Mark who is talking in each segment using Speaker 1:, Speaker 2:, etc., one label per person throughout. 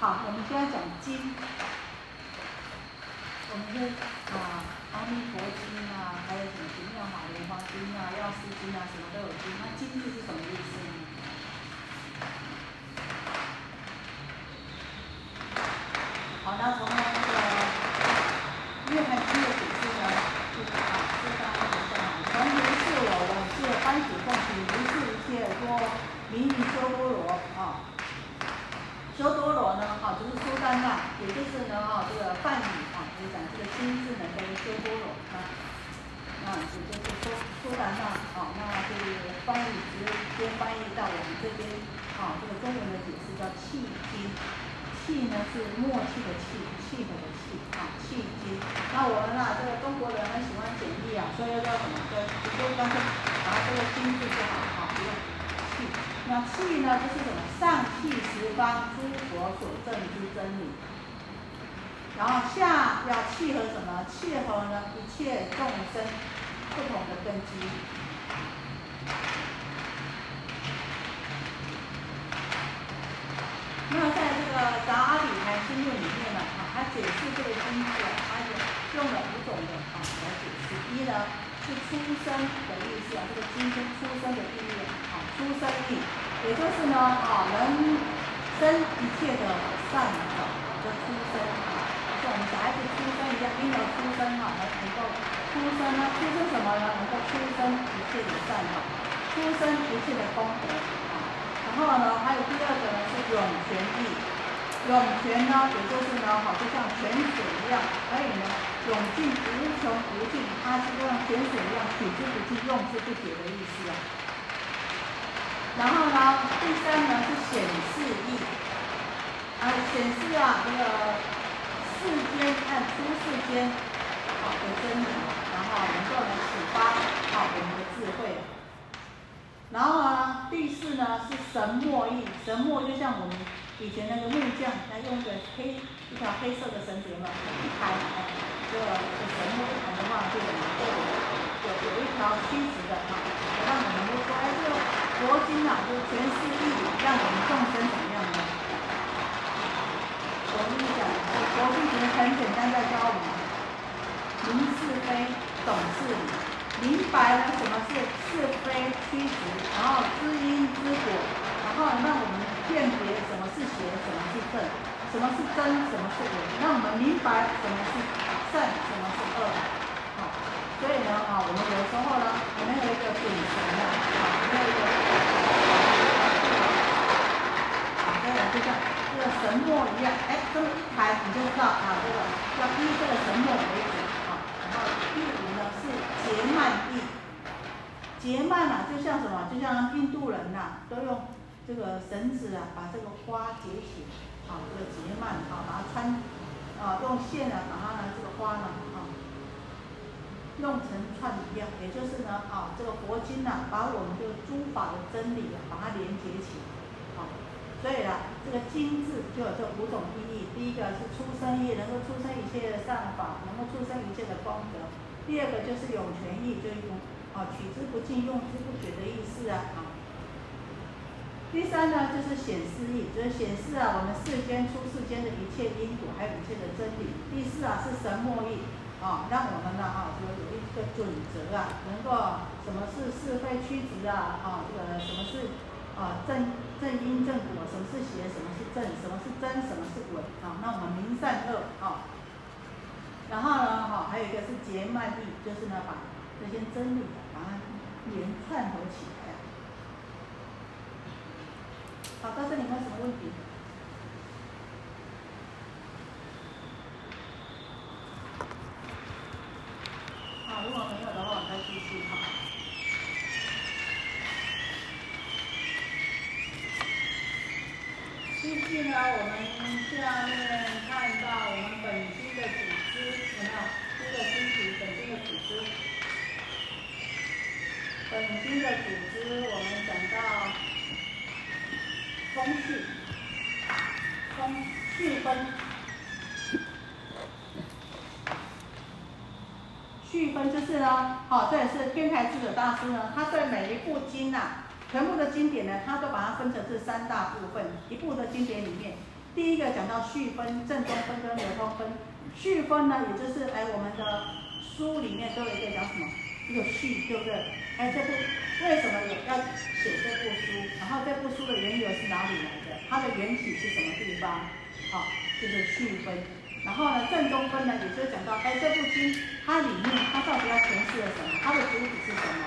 Speaker 1: 好，我们就要讲经，我们的啊，阿弥陀经啊，还有什么《妙法莲花经》啊、药师经啊，什么都有经。那经字是什么意思呢？好，那从那个约翰经的解释呢，就是啊，是大家知道吗？传言是我，我是欢喜奉行，如是一切多名名修波罗啊。修多罗呢，哈，是苏丹那，也就是呢，哈，这个梵语啊，就是讲这个经字呢，叫做修多罗啊，那也就是苏苏丹那，啊，那就是翻译直接翻译到我们这边，啊，这个中文的解释叫契经，契呢是默契的契，契合的契，啊，契经。那我们啊，这个中国人很喜欢简易啊，所以要叫什么？叫直接干脆把这个金字就好，啊，不用。那气呢，就是什么？上气十方诸佛所证之真理。然后下要契合什么？契合呢一切众生不同的根基。那在这个《杂阿里台经论》里面呢，啊，它解释这个经字，用了五种的啊来解释。一呢是出生的意思啊，这个经是出生的意义啊，出生意，也就是呢啊人生一切的善法的出生啊，像我们小孩子出生一样，婴儿出生哈，能能够出生呢，出生什么呢？能够出生一切的善法，出生一切的功德啊。然后呢，还有第二个呢是涌泉意，涌泉呢，也就是呢，好，就像泉水一样，可以呢永进无穷无尽，它是就像泉水一样取之不尽、用之不竭的意思啊。然后呢，第三呢是显示意，啊，显示啊这个世间看出世间好的真理，然后能够呢启发好我们的智慧。然后呢，第四呢是神墨意，神墨就像我们以前那个木匠，他用个黑一条黑色的绳子嘛，一抬，哎，这个神墨一抬的话，就能够有有一条曲直的哈，让我们就说，哎，这个佛经啊，就是全是义理，让我们众生怎么样呢？我跟你讲，佛经其实很简单，在教我们明是非，懂是理。明白了什么是是非曲直，然后知因知果，然后让我们辨别什么是邪，什么是正，什么是真，什么是伪，让我们明白什么是善，什么是恶。好，所以呢，啊，我们有时候呢，我们有一个准绳啊，啊，没有一个，啊，这个就像这个神墨一样，哎，这么一抬你就知道啊，这个要依这个神墨为主，啊，然后第五呢是。结曼意，结蔓啊，就像什么？就像印度人呐，都用这个绳子啊，把这个花结起，啊，这个结蔓，啊，把它穿，啊，用线啊，把它呢这个花呢，啊，弄成串一样，也就是呢，啊，这个佛经呢，把我们这个诸法的真理啊，把它连接起，啊，所以啊，这个经字就有这五种意义。第一个是出生意，能够出生一切的善法，能够出生一切的功德。第二个就是涌泉意，就是啊取之不尽、用之不绝的意思啊。啊。第三呢，就是显示意，就是显示啊我们世间出世间的一切因果，还有一切的真理。第四啊是神墨意，啊让我们呢啊就有一个准则啊，能够什么是是非曲直啊，啊这个什么是啊正正因正果，什么是邪，什么是正，什么是真，什么是伪，啊那我们明善恶啊。然后呢，哈，还有一个是结曼意，就是呢，把这些真理把它连串合起来。好，到这里有没有什么问题？好，如果没有的话，我们再继续哈。继续呢，我们下面看到我们本期的主。有没有？这个星期本经的组织，本经的组织，我们讲到通序，通序分，序分就是呢，哦，这也是天台智者大师呢，他对每一部经呐，全部的经典呢，他都把它分成这三大部分，一部的经典里面。第一个讲到序分、正中分跟流通分。序分呢，也就是哎，我们的书里面都有一个讲什么？一个序，对不对？哎，这部为什么有要写这部书？然后这部书的缘由是哪里来的？它的缘起是什么地方？好，就是序分。然后呢，正中分呢，也就是讲到哎，这部经它里面它到底要诠释了什么？它的主旨是什么？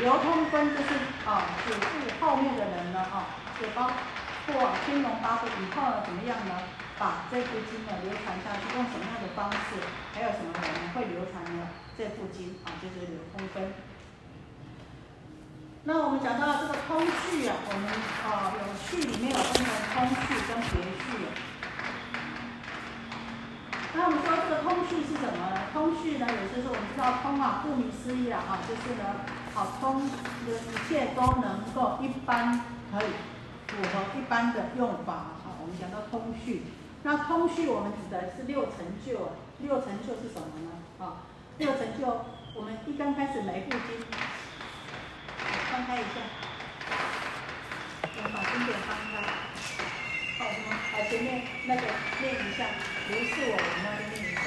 Speaker 1: 流通分就是啊，主部后面的人呢，啊，就包括天龙八部以后呢，怎么样呢？把这部经呢流传下去，用什么样的方式？还有什么人会流传呢？这部经啊，就是流通分。那我们讲到这个通序啊，我们啊有序里面有分成通序跟别序。那我们说这个通序是什么呢？通序呢，也就是我们知道通啊，顾名思义啊，啊，就是呢，好通，就是一切都能够一般可以符合一般的用法。好，我们讲到通序。那通序我们指的是六成就，六成就是什么呢？啊，六成就，我们一刚开始每部经，翻开一下，我们把经典翻开，好，我们把前面那个念一下，不是我们那边念一下。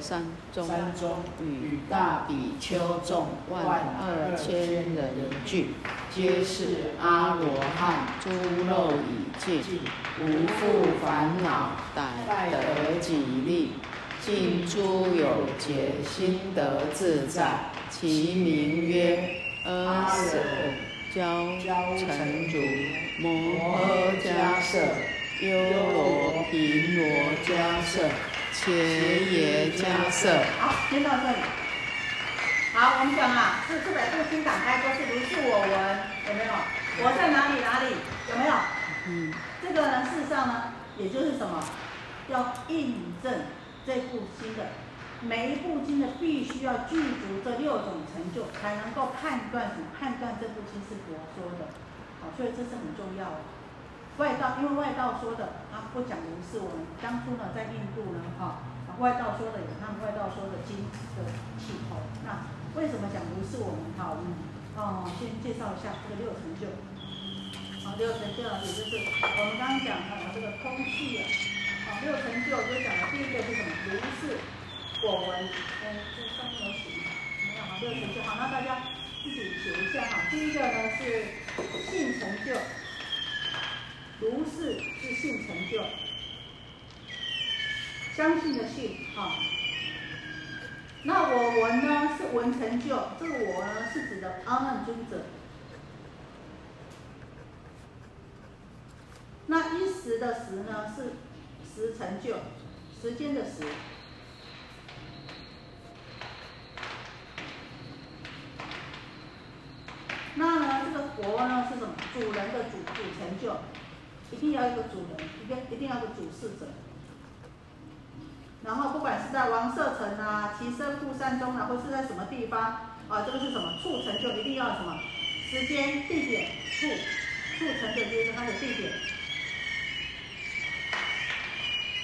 Speaker 2: 山中与大比丘众万二千人聚，皆是阿罗汉，诸漏已尽，无复烦恼，逮得己利，尽诸有劫，心得自在。其名曰阿舍迦城主摩诃迦舍，优罗频罗迦舍。前耶迦舍。
Speaker 1: 好，先到这里。好，我们讲啊，这四百部经打开都是如是我闻，有没有？我在哪里哪里？有没有？嗯。这个呢，事实上呢，也就是什么？要印证这部经的每一部经的必须要具足这六种成就，才能够判断什么？判断这部经是佛说的。好，所以这是很重要的。外道，因为外道说的，他不讲如是。我们当初呢，在印度呢，哈，外道说的有他们外道说的经的起头。那为什么讲如是？我们哈，我们哦，先介绍一下这个六成就。好，六成就，也就是我们刚刚讲的这个空气啊。好，六成就就讲的第一个是什么？如是果闻。嗯，这上面有写吗？没有哈，六成就。好，那大家自己写一下哈。第一个呢是性成就。如是是性成就，相信的信啊。那我闻呢是闻成就，这个我呢是指的阿难尊者。那一时的时呢是时成就，时间的时。那呢这个佛呢是什么？主人的主主成就。一定要一个主人，一个一定要个主事者。然后不管是在王舍城啊、齐身富山中啊，或是在什么地方啊，这个是什么？促成就一定要什么？时间、地点、处，促成就就是它的地点。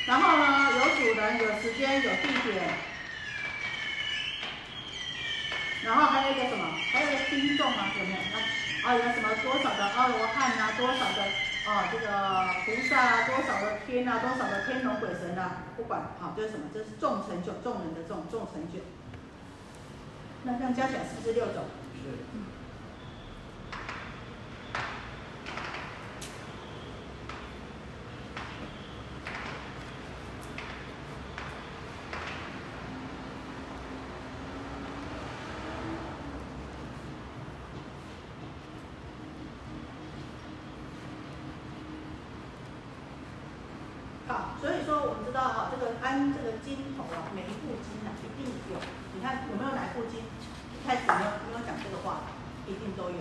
Speaker 1: 然后呢，有主人、有时间、有地点。然后还有一个什么？还有一个听众啊，有没有？啊，有什么多少的阿罗汉啊，多少的？哦，这个菩萨多少的天啊，多少的天龙鬼神啊，不管，好，这是什么？这是众成就，众人的众，众成就。那这样加起来是不是六种？是。安这个经头啊，每一部经啊，一定有。你看有没有来过经一开始没有没有讲这个话，一定都有。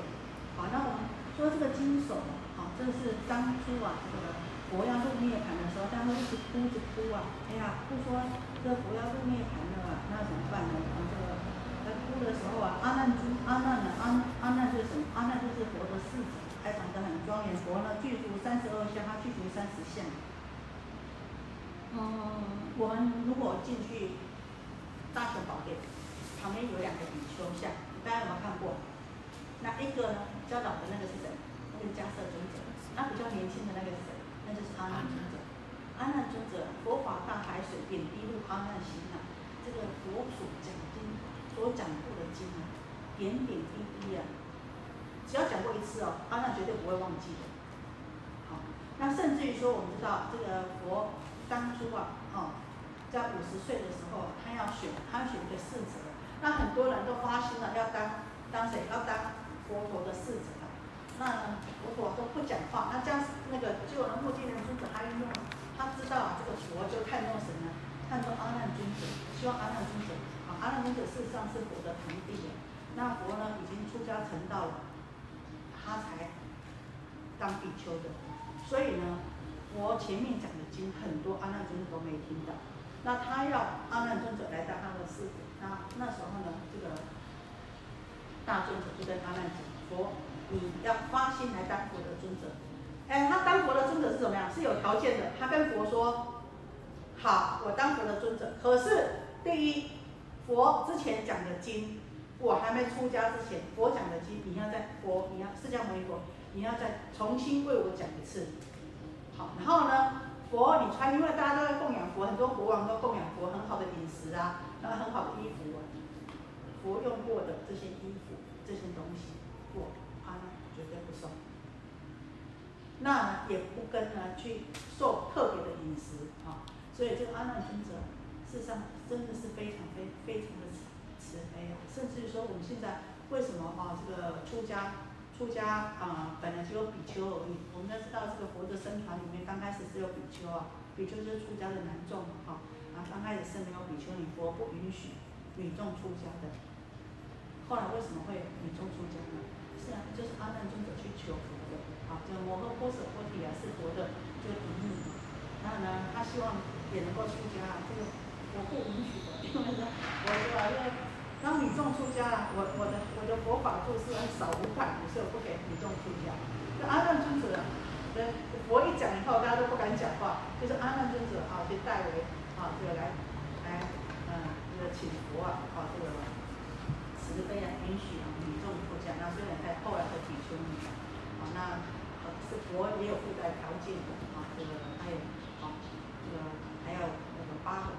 Speaker 1: 好，那我们说这个经手，好，这是当初啊，这个佛要入涅盘的时候，他会一直哭着哭啊，哎呀，不说这佛要入涅盘了，那怎么办呢？然后这个在哭的时候啊，阿难尊阿难呢，阿阿难是什么？阿难就是佛的世子，还长得很庄严。佛呢具足三十二相，他具足三十相。嗯，我们如果进去大雄宝殿，旁边有两个比丘像，大家有没有看过？那一个呢，教导的那个是谁？那个迦摄尊者。那比较年轻的那个是谁？那就是阿难尊者。阿难尊者，佛法大海水点滴入阿难心啊。这个佛所讲经、所讲过的经啊，点点滴滴啊，只要讲过一次哦，阿难绝对不会忘记的。好，那甚至于说，我们知道这个佛当初啊，哦，在五十岁的时候，他要选，他要选一个世子，那很多人都发心了要当当谁？要当。佛陀的世子了，那佛陀都不讲话，那将那个救了目犍连尊者，他用，他知道，这个佛就看中谁呢？看中阿难尊者，希望阿难尊者，啊，阿难尊者事实上是佛的堂弟，那佛呢已经出家成道了，他才当比丘的，所以呢，佛前面讲的经很多阿难尊者都没听到，那他要阿难尊者来当他的侍者，那那时候呢，这个。大尊者就跟阿难讲：“佛，你要发心来当佛的尊者。哎，他当佛的尊者是怎么样？是有条件的。他跟佛说：好，我当佛的尊者。可是，第一，佛之前讲的经，我还没出家之前，佛讲的经，你要在佛，你要释迦牟尼佛，你要再重新为我讲一次。好，然后呢，佛你穿，因为大家都在供养佛，很多国王都供养佛，很好的饮食啊，然后很好的衣服。”啊佛用过的这些衣服、这些东西，我阿难绝对不送。那也不跟呢去受特别的饮食啊。所以这个阿难尊者，事实上真的是非常非非常的慈慈悲啊。甚至于说，我们现在为什么啊这个出家出家啊本来只有比丘而已。我们要知道，这个佛的僧团里面刚开始是有比丘啊，比丘就是出家的男众嘛哈。啊，刚开始是没有比丘，你佛不允许女众出家的。后来为什么会女众出家呢？是啊，就是阿难尊者去求佛的，啊，就摩诃波舍波提啊，是佛的这个嫡女嘛。然后呢，他希望也能够出家，这个我不允许的，因为呢，我说啊，因为当女众出家，我我的我的佛法做事很少无派，所以我不给女众出家。那阿难尊者，跟佛一讲以后，大家都不敢讲话，就是阿难尊者啊，就代为啊，这个来来，嗯，这个请佛啊，啊，这个。慈悲啊，允许啊，女众出家。那虽然在后来的比丘尼，啊，那是佛也有附带条件的啊。这个还有啊，这个还有那个八个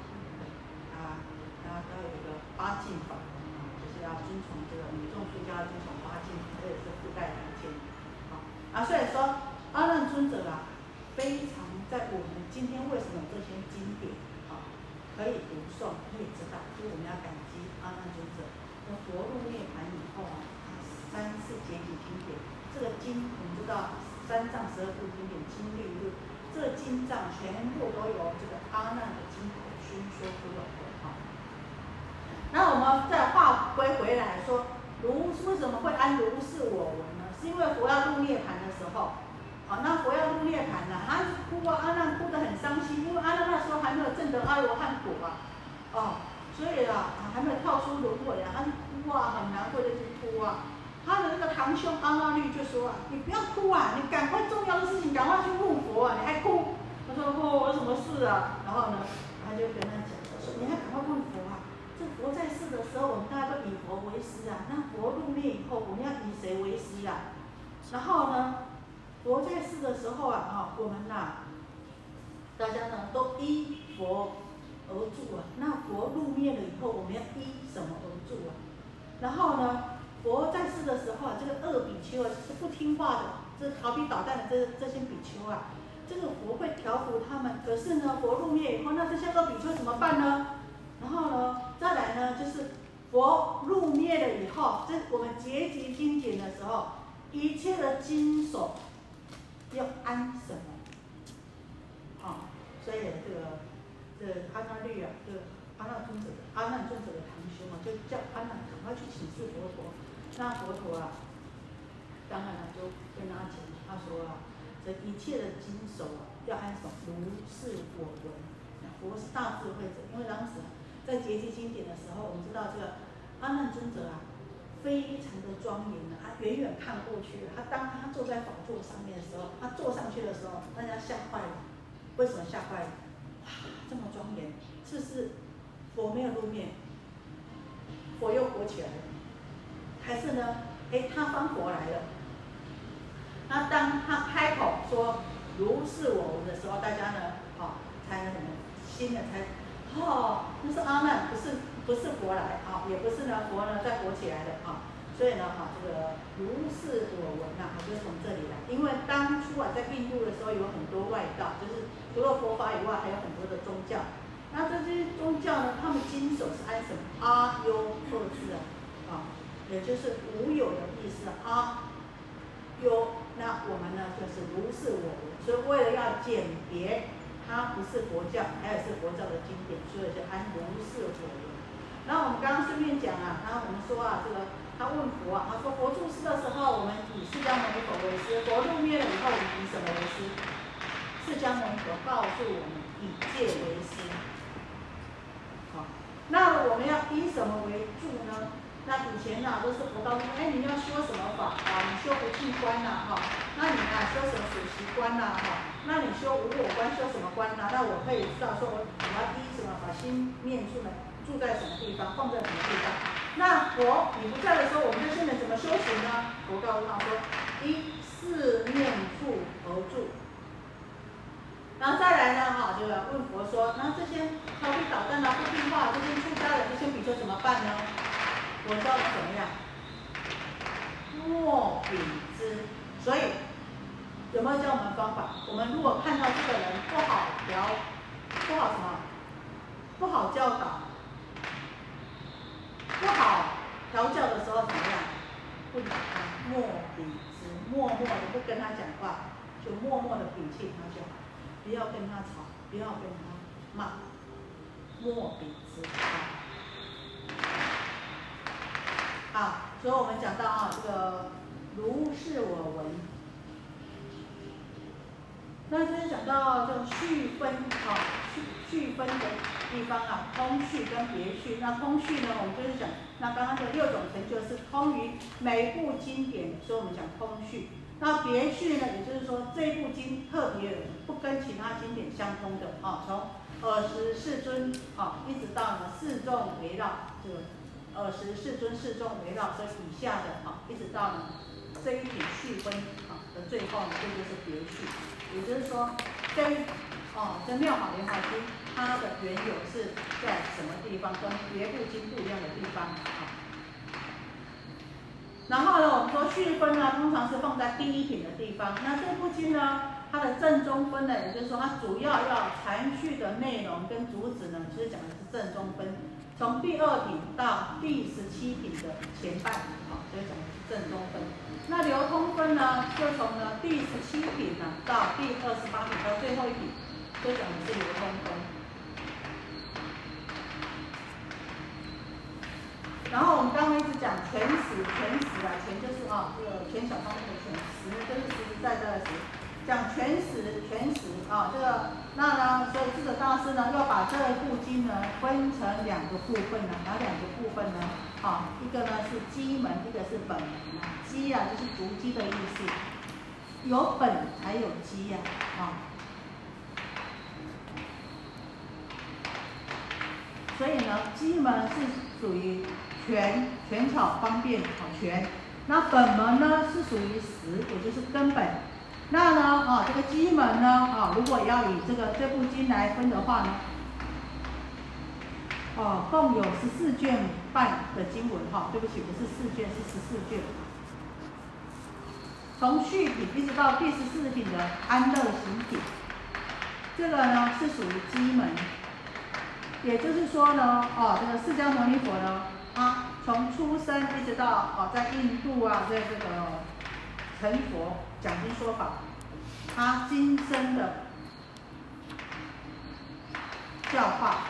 Speaker 1: 啊，然后都有一法啊，就是要遵从这个女众出家遵从八敬，这也是附带条件。好啊，所以说阿难尊者啊，非常在我们今天为什么这些经典啊可以读诵，可以知道，所以我们要感激阿难尊者。那佛入涅盘以后啊，三次结集经典，这个经我们知道三藏十二部经典经律论，这个经藏全部都由这个阿难的经口宣说出来的那我们再话归回来说，如为什么会安如是我闻呢？是因为佛要入涅盘的时候，好，那佛要入涅盘了，他哭啊，阿难哭得很伤心，因为阿难那时候还没有证得阿罗汉果啊，哦。所以啊，还没有跳出轮回啊，他是哭啊，很难过的去哭啊。他的那个堂兄阿那律就说啊，你不要哭啊，你赶快重要的事情赶快去问佛啊，你还哭？他说哦，我什么事啊？然后呢，他就跟他讲说，你还赶快问佛。佛在世的时候，我们大家都以佛为师啊。那佛入灭以后，我们要以谁为师啊？然后呢，佛在世的时候啊，啊，我们呐，大家呢都依佛。而住啊，那佛入灭了以后，我们要依什么而住啊？然后呢，佛在世的时候啊，这个二比丘啊是不听话的，这调皮捣蛋的这这些比丘啊，这个佛会调伏他们。可是呢，佛入灭以后，那这些二比丘怎么办呢？然后呢，再来呢，就是佛入灭了以后，这我们结集经典的时候，一切的经手要安什么？啊，所以这个。这阿那律啊，这阿那尊者的阿难尊者的堂兄啊，就叫阿难赶快去请示佛陀。那佛陀啊，当然了，就跟他讲，他说啊，这一切的经手啊，要安什么？如是我闻。佛是大智慧者，因为当时在结集经典的时候，我们知道这个阿难尊者啊，非常的庄严的，他远远看过去，他当他坐在宝座上面的时候，他坐上去的时候，大家吓坏了。为什么吓坏了？哇，这么庄严，是是佛没有露面？佛又活起来了，还是呢？哎，他翻佛来了。那当他开口说“如是我闻”的时候，大家呢，好，才能什么？新的才，哦，那是阿难，不是不是佛来啊，也不是呢佛呢再活起来的啊，所以呢哈，这个如是我闻呐，就从这里来。因为当初啊在印度的时候有很多外道，就是除了佛法以外，还有很多的宗教。那这些宗教呢，他们经手是按什么？阿优二字啊，啊，也就是无有的意思。阿优，那我们呢就是如是我闻，所以为了要鉴别。它不是佛教，它也是佛教的经典，所以就按如是我闻。然后我们刚刚顺便讲啊，然后我们说啊，这个他问佛啊，他说佛住世的时候，我们以释迦牟尼佛为师；佛入灭了以后，我们以什么为师？释迦牟尼佛告诉我们，以戒为师。好，那我们要以什么为住呢？那以前呢，都是佛告诉哎，你要修什么法啊？你修不净观呐，哈，那你啊，修什么属习观呐，哈，那你修无我观，修什么观呢？那我可以知道说，我我要依什么把心念住呢？住在什么地方？放在什么地方？那佛你不在的时候，我们这些人怎么修行呢？佛告诉他说，一四念处而住。然后再来呢，哈，就要问佛说，那这些调皮捣蛋啊、不听话、这些出家人这些比丘怎么办呢？我教你怎么样？莫比之，所以有没有教我们方法？我们如果看到这个人不好调，不好什么？不好教导，不好调教的时候怎么样？不理他，莫比之，默默的不跟他讲话，就默默的摒弃他就好，不要跟他吵，不要跟他骂，莫比之啊。啊，所以我们讲到啊，这个如是我闻。那这边讲到这种序分啊，序序分的地方啊，通序跟别序。那通序呢，我们就是讲，那刚刚的六种成就是通于每部经典，所以我们讲通序。那别序呢，也就是说这部经特别不跟其他经典相通的啊，从尔时世尊啊，一直到呢四众围绕这个。二十世尊世众围绕这以下的啊，一直到呢这一品序分啊的最后呢，这就是别序。也就是说，跟哦跟妙法莲华经它的缘由是在什么地方，跟别部经不一样的地方啊。然后呢，我们说序分呢，通常是放在第一品的地方。那这部经呢，它的正中分呢，也就是说它主要要阐述的内容跟主旨呢，其实讲的是正中分。从第二品到第十七品的前半，啊，所以讲的是正中分。那流通分呢，就从呢第十七品呢到第二十八品到最后一品，就讲的是流通分。然后我们刚刚一直讲全实，全实啊，全就是啊这个全小方面的全，实就是实实在在的实。讲全实，全实啊，这个。那呢？所以智者大师呢，要把这部经呢分成两个部分呢，哪两个部分呢？啊，一个呢是基门，一个是本门。基啊，就是足基的意思，有本才有基呀，啊。所以呢，基门是属于全全草方便好全，那本门呢是属于实，也就是根本。那呢，啊，这个基门呢，啊，如果要以这个这部经来分的话呢，哦，共有十四卷半的经文，哈，对不起，不是四卷，是十四卷。从序品一直到第十四品的安乐行品，这个呢是属于基门，也就是说呢，哦，这个释迦牟尼佛呢，他，从出生一直到哦，在印度啊，在这个。成佛讲经说法，他今生的教化，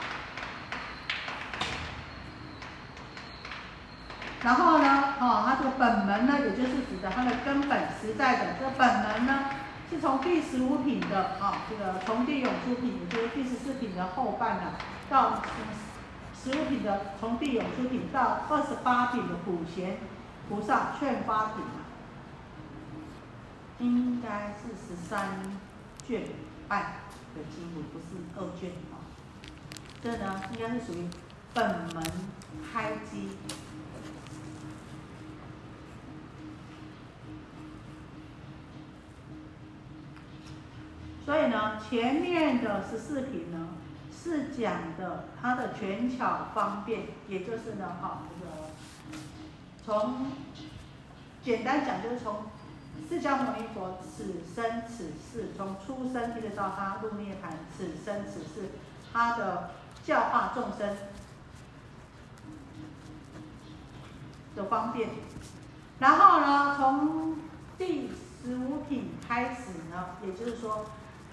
Speaker 1: 然后呢，哦，他这个本门呢，也就是指的他的根本实在的这个本门呢，是从第十五品的啊，这个从地永出品，也就是第十四品的后半呢，到十五品的从地永出品到二十八品的普贤菩萨劝发品啊，应该是十三卷半的经文，不是二卷啊。这呢，应该是属于本门开机。所以呢，前面的十四品呢，是讲的它的权巧方便，也就是呢，哈，这个从简单讲就是从释迦牟尼佛此生此世，从出生一直到他入涅盘，此生此世，他的教化众生的方便。然后呢，从第十五品开始呢，也就是说。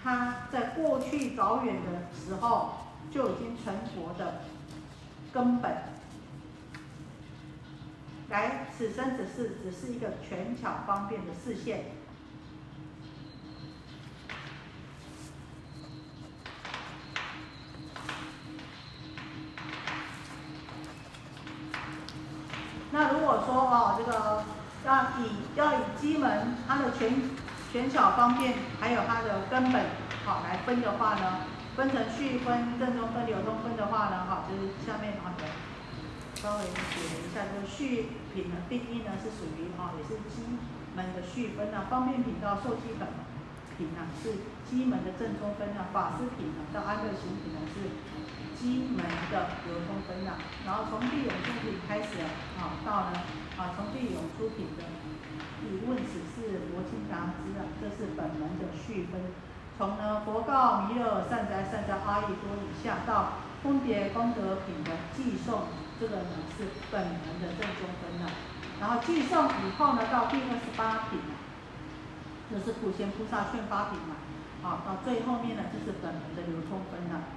Speaker 1: 他在过去早远的时候就已经成佛的根本，来此生此世只是一个权巧方便的视线。权。权巧方便，还有它的根本，好来分的话呢，分成序分、正宗分、流通分的话呢，好就是下面好的稍微写了一下，就是序品呢，定义呢是属于啊，也是基门的序分啊，方便品到受基本品呢是基门的正宗分啊，法师品呢到安乐行品呢是西门的流通分啊，然后从地永出品开始啊，到呢啊从地永出品的。以问此事，罗清达知啊，这是本门的序分。从呢佛告弥勒善哉善哉阿逸多以下到分别功德品的寄送，这个呢是本门的正宗分了。然后寄送以后呢，到第二十八品，这是普贤菩萨劝发品嘛。好，到最后面呢，就是本门的流通分了。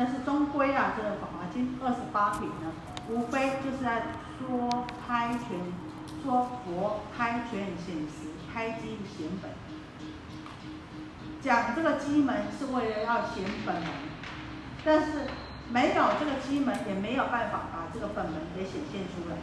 Speaker 1: 但是终归啊，这个《法华经》二十八品呢，无非就是在。说开权，说佛开权显实，开机显本。讲这个机门是为了要显本门，但是没有这个机门，也没有办法把这个本门给显现出来。